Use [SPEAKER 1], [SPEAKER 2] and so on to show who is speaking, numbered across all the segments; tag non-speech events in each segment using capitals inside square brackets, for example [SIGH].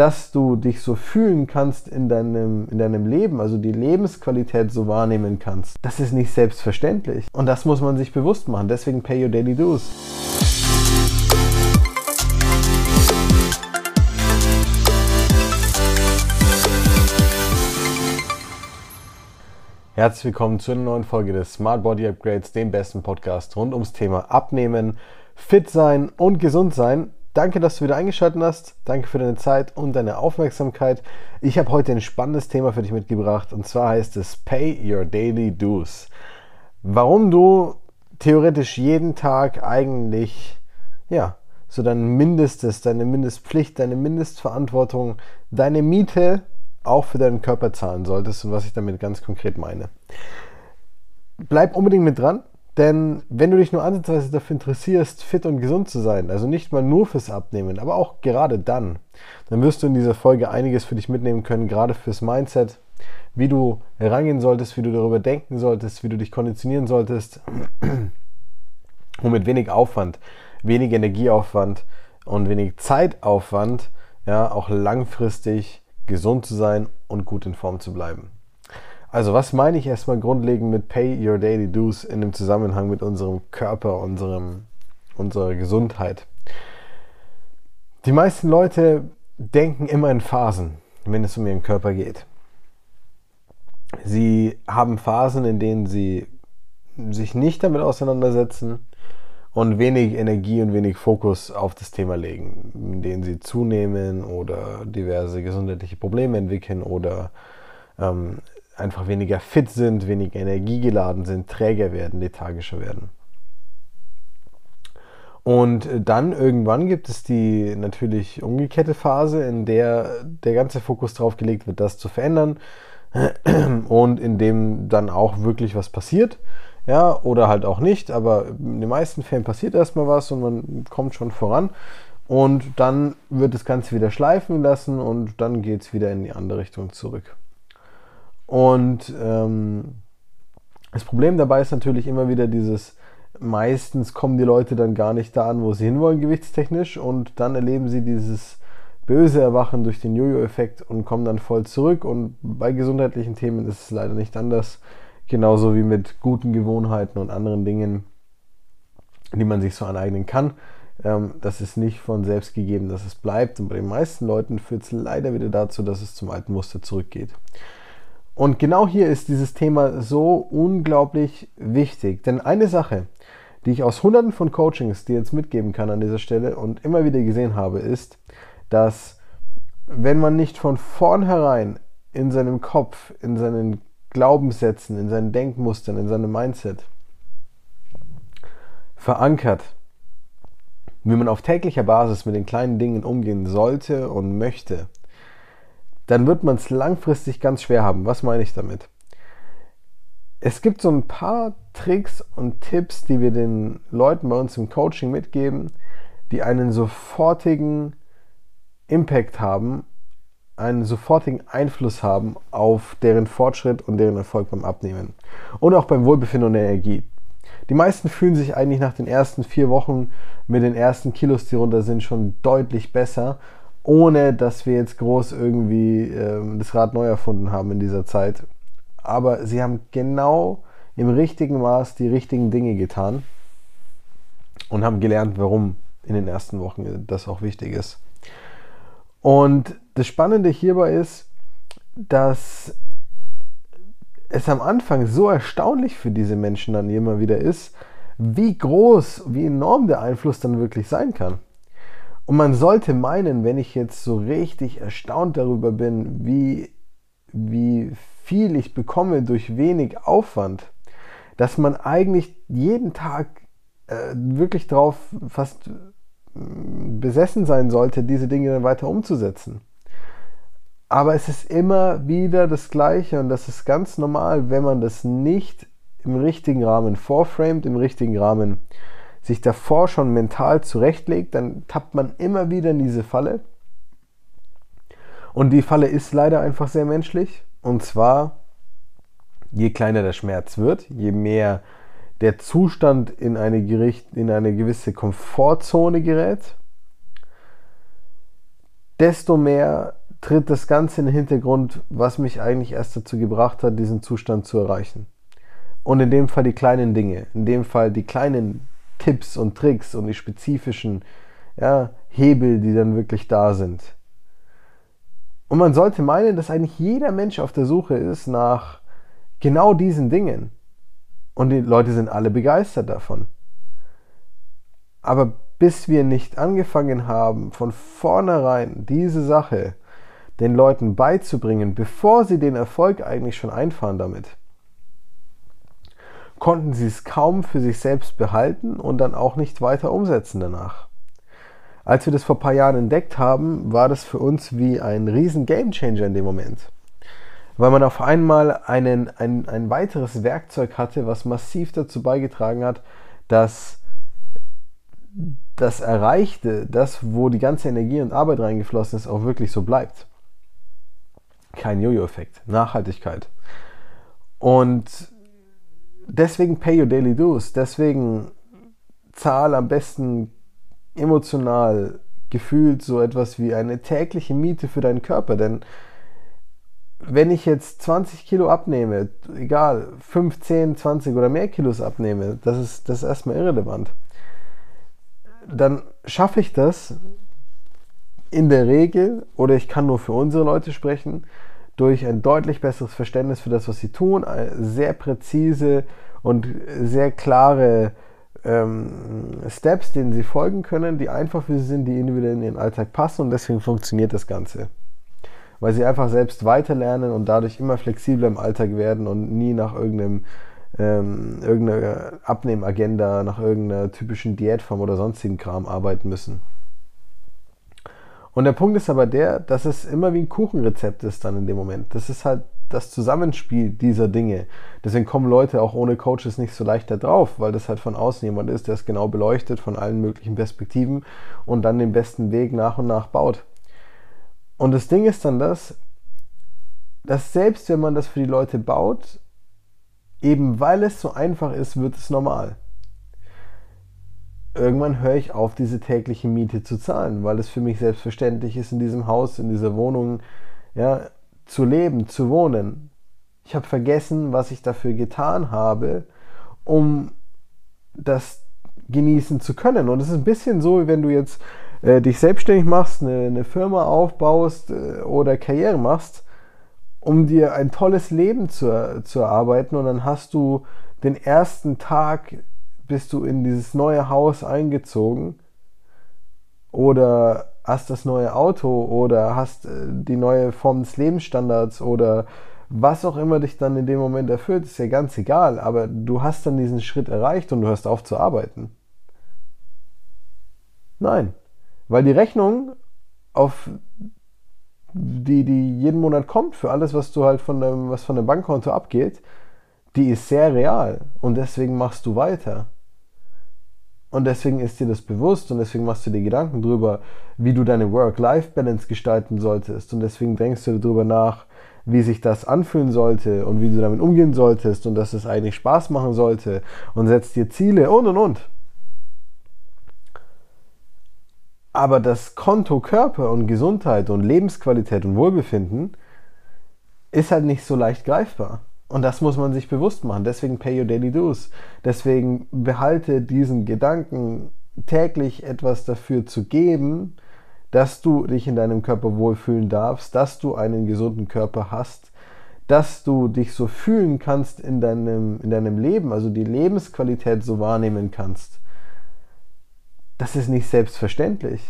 [SPEAKER 1] dass du dich so fühlen kannst in deinem, in deinem Leben, also die Lebensqualität so wahrnehmen kannst, das ist nicht selbstverständlich. Und das muss man sich bewusst machen. Deswegen pay your daily dues. Herzlich willkommen zu einer neuen Folge des Smart Body Upgrades, dem besten Podcast rund ums Thema Abnehmen, Fit sein und gesund sein. Danke, dass du wieder eingeschaltet hast. Danke für deine Zeit und deine Aufmerksamkeit. Ich habe heute ein spannendes Thema für dich mitgebracht und zwar heißt es Pay Your Daily Dues. Warum du theoretisch jeden Tag eigentlich, ja, so dein Mindestes, deine Mindestpflicht, deine Mindestverantwortung, deine Miete auch für deinen Körper zahlen solltest und was ich damit ganz konkret meine. Bleib unbedingt mit dran. Denn wenn du dich nur ansatzweise dafür interessierst, fit und gesund zu sein, also nicht mal nur fürs Abnehmen, aber auch gerade dann, dann wirst du in dieser Folge einiges für dich mitnehmen können, gerade fürs Mindset, wie du herangehen solltest, wie du darüber denken solltest, wie du dich konditionieren solltest, [CLEARS THROAT] um mit wenig Aufwand, wenig Energieaufwand und wenig Zeitaufwand, ja, auch langfristig gesund zu sein und gut in Form zu bleiben. Also was meine ich erstmal grundlegend mit Pay Your Daily Dues in dem Zusammenhang mit unserem Körper, unserem, unserer Gesundheit? Die meisten Leute denken immer in Phasen, wenn es um ihren Körper geht. Sie haben Phasen, in denen sie sich nicht damit auseinandersetzen und wenig Energie und wenig Fokus auf das Thema legen, in denen sie zunehmen oder diverse gesundheitliche Probleme entwickeln oder ähm, einfach weniger fit sind, weniger energiegeladen sind, träger werden, lethargischer werden. Und dann irgendwann gibt es die natürlich umgekehrte Phase, in der der ganze Fokus darauf gelegt wird, das zu verändern [CLEARS THROAT] und in dem dann auch wirklich was passiert. Ja, oder halt auch nicht, aber in den meisten Fällen passiert erstmal was und man kommt schon voran. Und dann wird das Ganze wieder schleifen lassen und dann geht es wieder in die andere Richtung zurück. Und ähm, das Problem dabei ist natürlich immer wieder dieses, meistens kommen die Leute dann gar nicht da an, wo sie hinwollen, gewichtstechnisch, und dann erleben sie dieses böse Erwachen durch den Jojo-Effekt und kommen dann voll zurück. Und bei gesundheitlichen Themen ist es leider nicht anders. Genauso wie mit guten Gewohnheiten und anderen Dingen, die man sich so aneignen kann. Ähm, das ist nicht von selbst gegeben, dass es bleibt. Und bei den meisten Leuten führt es leider wieder dazu, dass es zum alten Muster zurückgeht. Und genau hier ist dieses Thema so unglaublich wichtig. Denn eine Sache, die ich aus hunderten von Coachings dir jetzt mitgeben kann an dieser Stelle und immer wieder gesehen habe, ist, dass wenn man nicht von vornherein in seinem Kopf, in seinen Glaubenssätzen, in seinen Denkmustern, in seinem Mindset verankert, wie man auf täglicher Basis mit den kleinen Dingen umgehen sollte und möchte, dann wird man es langfristig ganz schwer haben. Was meine ich damit? Es gibt so ein paar Tricks und Tipps, die wir den Leuten bei uns im Coaching mitgeben, die einen sofortigen Impact haben, einen sofortigen Einfluss haben auf deren Fortschritt und deren Erfolg beim Abnehmen und auch beim Wohlbefinden und der Energie. Die meisten fühlen sich eigentlich nach den ersten vier Wochen mit den ersten Kilos, die runter sind, schon deutlich besser ohne dass wir jetzt groß irgendwie ähm, das Rad neu erfunden haben in dieser Zeit. Aber sie haben genau im richtigen Maß die richtigen Dinge getan und haben gelernt, warum in den ersten Wochen das auch wichtig ist. Und das Spannende hierbei ist, dass es am Anfang so erstaunlich für diese Menschen dann immer wieder ist, wie groß, wie enorm der Einfluss dann wirklich sein kann. Und man sollte meinen, wenn ich jetzt so richtig erstaunt darüber bin, wie, wie viel ich bekomme durch wenig Aufwand, dass man eigentlich jeden Tag äh, wirklich darauf fast äh, besessen sein sollte, diese Dinge dann weiter umzusetzen. Aber es ist immer wieder das Gleiche und das ist ganz normal, wenn man das nicht im richtigen Rahmen vorframet, im richtigen Rahmen sich davor schon mental zurechtlegt, dann tappt man immer wieder in diese Falle. Und die Falle ist leider einfach sehr menschlich. Und zwar, je kleiner der Schmerz wird, je mehr der Zustand in eine, Gericht, in eine gewisse Komfortzone gerät, desto mehr tritt das Ganze in den Hintergrund, was mich eigentlich erst dazu gebracht hat, diesen Zustand zu erreichen. Und in dem Fall die kleinen Dinge, in dem Fall die kleinen Tipps und Tricks und die spezifischen ja, Hebel, die dann wirklich da sind. Und man sollte meinen, dass eigentlich jeder Mensch auf der Suche ist nach genau diesen Dingen. Und die Leute sind alle begeistert davon. Aber bis wir nicht angefangen haben, von vornherein diese Sache den Leuten beizubringen, bevor sie den Erfolg eigentlich schon einfahren damit, konnten sie es kaum für sich selbst behalten und dann auch nicht weiter umsetzen danach. Als wir das vor ein paar Jahren entdeckt haben, war das für uns wie ein riesen Gamechanger in dem Moment. Weil man auf einmal einen, ein, ein weiteres Werkzeug hatte, was massiv dazu beigetragen hat, dass das Erreichte, das, wo die ganze Energie und Arbeit reingeflossen ist, auch wirklich so bleibt. Kein Jojo-Effekt, Nachhaltigkeit. Und deswegen pay your daily dues, deswegen zahl am besten emotional gefühlt so etwas wie eine tägliche Miete für deinen Körper, denn wenn ich jetzt 20 Kilo abnehme, egal, 15, 20 oder mehr Kilos abnehme, das ist, das ist erstmal irrelevant. Dann schaffe ich das in der Regel, oder ich kann nur für unsere Leute sprechen, durch ein deutlich besseres Verständnis für das, was sie tun, sehr präzise und sehr klare ähm, Steps, denen sie folgen können, die einfach für sie sind, die individuell in ihren Alltag passen und deswegen funktioniert das Ganze. Weil sie einfach selbst weiterlernen und dadurch immer flexibler im Alltag werden und nie nach irgendeinem ähm, irgendeine Abnehmagenda, nach irgendeiner typischen Diätform oder sonstigen Kram arbeiten müssen. Und der Punkt ist aber der, dass es immer wie ein Kuchenrezept ist dann in dem Moment. Das ist halt das Zusammenspiel dieser Dinge. Deswegen kommen Leute auch ohne Coaches nicht so leicht da drauf, weil das halt von außen jemand ist, der es genau beleuchtet von allen möglichen Perspektiven und dann den besten Weg nach und nach baut. Und das Ding ist dann das, dass selbst wenn man das für die Leute baut, Eben weil es so einfach ist, wird es normal. Irgendwann höre ich auf, diese tägliche Miete zu zahlen, weil es für mich selbstverständlich ist, in diesem Haus, in dieser Wohnung ja, zu leben, zu wohnen. Ich habe vergessen, was ich dafür getan habe, um das genießen zu können. Und es ist ein bisschen so, wie wenn du jetzt äh, dich selbstständig machst, eine, eine Firma aufbaust äh, oder Karriere machst um dir ein tolles Leben zu, zu erarbeiten und dann hast du den ersten Tag, bist du in dieses neue Haus eingezogen oder hast das neue Auto oder hast äh, die neue Form des Lebensstandards oder was auch immer dich dann in dem Moment erfüllt, ist ja ganz egal, aber du hast dann diesen Schritt erreicht und du hörst auf zu arbeiten. Nein, weil die Rechnung auf die, die jeden Monat kommt für alles, was du halt von deinem, was von dem Bankkonto abgeht, die ist sehr real und deswegen machst du weiter. Und deswegen ist dir das bewusst und deswegen machst du dir Gedanken darüber, wie du deine Work-Life-Balance gestalten solltest. Und deswegen denkst du darüber nach, wie sich das anfühlen sollte und wie du damit umgehen solltest und dass es eigentlich Spaß machen sollte und setzt dir Ziele und und und. Aber das Konto Körper und Gesundheit und Lebensqualität und Wohlbefinden ist halt nicht so leicht greifbar. Und das muss man sich bewusst machen. Deswegen pay your daily dues. Deswegen behalte diesen Gedanken, täglich etwas dafür zu geben, dass du dich in deinem Körper wohlfühlen darfst, dass du einen gesunden Körper hast, dass du dich so fühlen kannst in deinem, in deinem Leben, also die Lebensqualität so wahrnehmen kannst das ist nicht selbstverständlich.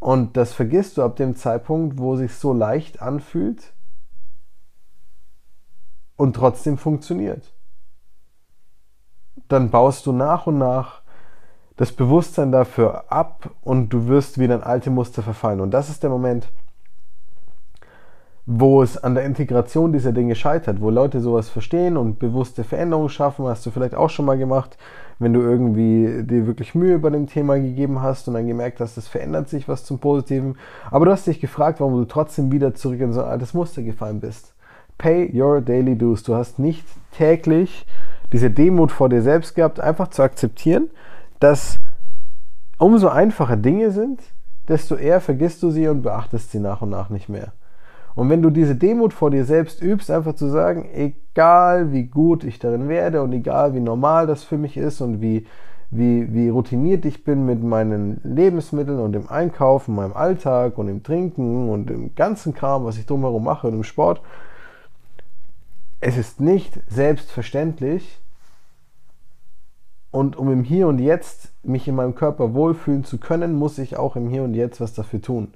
[SPEAKER 1] Und das vergisst du ab dem Zeitpunkt, wo sich so leicht anfühlt und trotzdem funktioniert. Dann baust du nach und nach das Bewusstsein dafür ab und du wirst wieder in alte Muster verfallen. Und das ist der Moment, wo es an der Integration dieser Dinge scheitert, wo Leute sowas verstehen und bewusste Veränderungen schaffen, hast du vielleicht auch schon mal gemacht, wenn du irgendwie dir wirklich Mühe bei dem Thema gegeben hast und dann gemerkt hast, es verändert sich was zum Positiven, aber du hast dich gefragt, warum du trotzdem wieder zurück in so ein altes Muster gefallen bist. Pay your daily dues. Du hast nicht täglich diese Demut vor dir selbst gehabt, einfach zu akzeptieren, dass umso einfacher Dinge sind, desto eher vergisst du sie und beachtest sie nach und nach nicht mehr. Und wenn du diese Demut vor dir selbst übst, einfach zu sagen, egal wie gut ich darin werde und egal wie normal das für mich ist und wie, wie, wie routiniert ich bin mit meinen Lebensmitteln und dem Einkaufen, meinem Alltag und dem Trinken und dem ganzen Kram, was ich drumherum mache und im Sport, es ist nicht selbstverständlich, und um im Hier und Jetzt mich in meinem Körper wohlfühlen zu können, muss ich auch im Hier und Jetzt was dafür tun.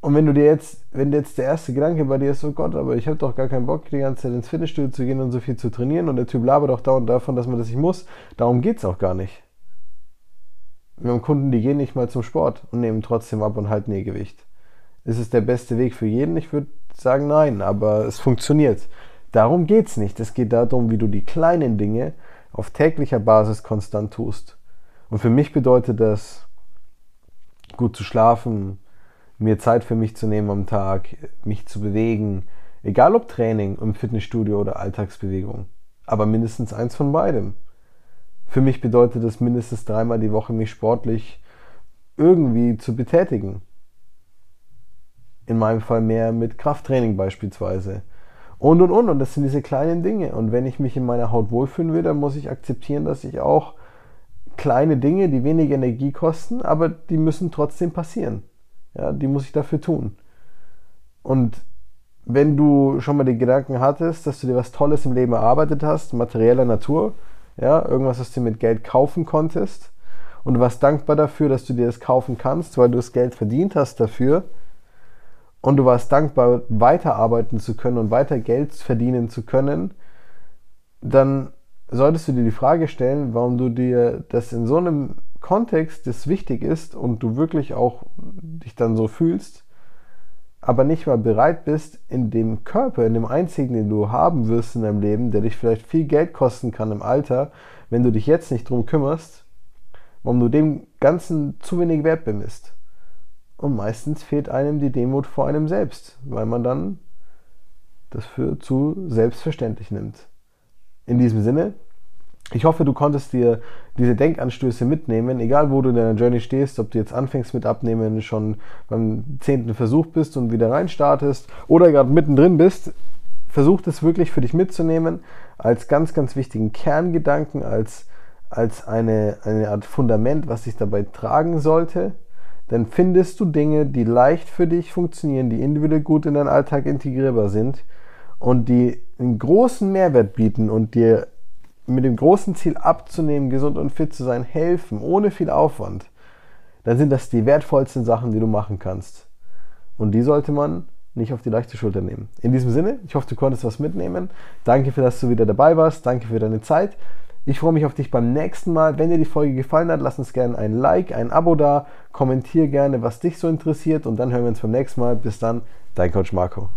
[SPEAKER 1] Und wenn du dir jetzt, wenn jetzt der erste Gedanke bei dir ist, oh Gott, aber ich habe doch gar keinen Bock, die ganze Zeit ins Fitnessstudio zu gehen und so viel zu trainieren und der Typ labert doch dauernd davon, dass man das nicht muss, darum geht es auch gar nicht. Wir haben Kunden, die gehen nicht mal zum Sport und nehmen trotzdem ab und halten ihr Gewicht. Ist es der beste Weg für jeden? Ich würde sagen nein, aber es funktioniert. Darum geht es nicht. Es geht darum, wie du die kleinen Dinge auf täglicher Basis konstant tust. Und für mich bedeutet das, gut zu schlafen, mir Zeit für mich zu nehmen am Tag, mich zu bewegen, egal ob Training im Fitnessstudio oder Alltagsbewegung, aber mindestens eins von beidem. Für mich bedeutet es mindestens dreimal die Woche, mich sportlich irgendwie zu betätigen. In meinem Fall mehr mit Krafttraining beispielsweise und und und. Und das sind diese kleinen Dinge. Und wenn ich mich in meiner Haut wohlfühlen will, dann muss ich akzeptieren, dass ich auch kleine Dinge, die wenig Energie kosten, aber die müssen trotzdem passieren. Ja, die muss ich dafür tun. Und wenn du schon mal den Gedanken hattest, dass du dir was Tolles im Leben erarbeitet hast, materieller Natur, ja, irgendwas, was du mit Geld kaufen konntest, und du warst dankbar dafür, dass du dir das kaufen kannst, weil du das Geld verdient hast dafür, und du warst dankbar, weiterarbeiten zu können und weiter Geld verdienen zu können, dann solltest du dir die Frage stellen, warum du dir das in so einem Kontext, das wichtig ist und du wirklich auch dich dann so fühlst, aber nicht mal bereit bist, in dem Körper, in dem einzigen, den du haben wirst in deinem Leben, der dich vielleicht viel Geld kosten kann im Alter, wenn du dich jetzt nicht drum kümmerst, warum du dem Ganzen zu wenig Wert bemisst. Und meistens fehlt einem die Demut vor einem selbst, weil man dann das für zu selbstverständlich nimmt. In diesem Sinne, ich hoffe, du konntest dir diese Denkanstöße mitnehmen, egal wo du in deiner Journey stehst, ob du jetzt anfängst mit Abnehmen, schon beim zehnten Versuch bist und wieder reinstartest oder gerade mittendrin bist. Versuch das wirklich für dich mitzunehmen als ganz, ganz wichtigen Kerngedanken, als, als eine, eine Art Fundament, was dich dabei tragen sollte dann findest du Dinge, die leicht für dich funktionieren, die individuell gut in deinen Alltag integrierbar sind und die einen großen Mehrwert bieten und dir mit dem großen Ziel abzunehmen, gesund und fit zu sein, helfen, ohne viel Aufwand, dann sind das die wertvollsten Sachen, die du machen kannst. Und die sollte man nicht auf die leichte Schulter nehmen. In diesem Sinne, ich hoffe, du konntest was mitnehmen. Danke für, dass du wieder dabei warst. Danke für deine Zeit. Ich freue mich auf dich beim nächsten Mal. Wenn dir die Folge gefallen hat, lass uns gerne ein Like, ein Abo da, kommentier gerne, was dich so interessiert und dann hören wir uns beim nächsten Mal. Bis dann, dein Coach Marco.